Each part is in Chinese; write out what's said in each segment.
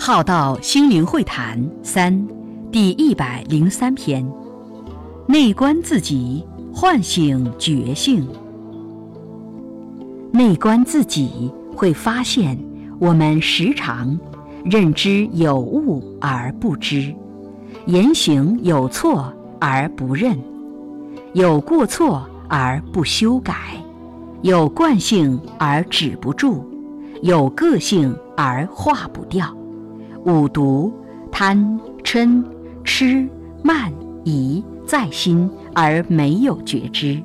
浩道心灵会谈三，第一百零三篇：内观自己，唤醒觉性。内观自己，会发现我们时常认知有误而不知，言行有错而不认，有过错而不修改，有惯性而止不住，有个性而化不掉。五毒、贪、嗔、痴、慢、疑在心而没有觉知，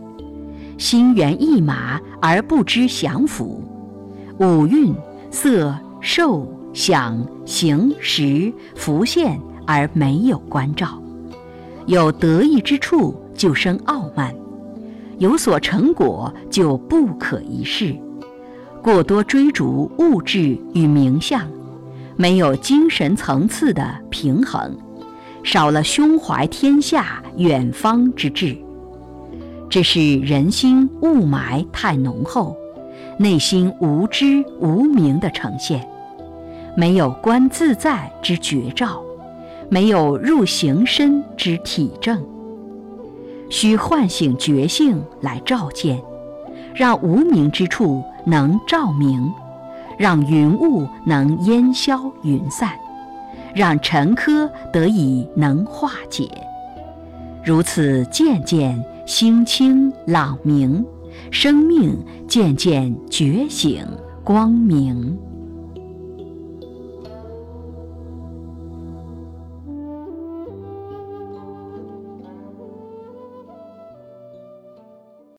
心猿意马而不知降伏，五蕴色、受、想、行、识浮现而没有关照，有得意之处就生傲慢，有所成果就不可一世，过多追逐物质与名相。没有精神层次的平衡，少了胸怀天下远方之志，这是人心雾霾太浓厚，内心无知无明的呈现。没有观自在之绝照，没有入行身之体证，需唤醒觉性来照见，让无明之处能照明。让云雾能烟消云散，让尘科得以能化解，如此渐渐心清朗明，生命渐渐觉醒光明。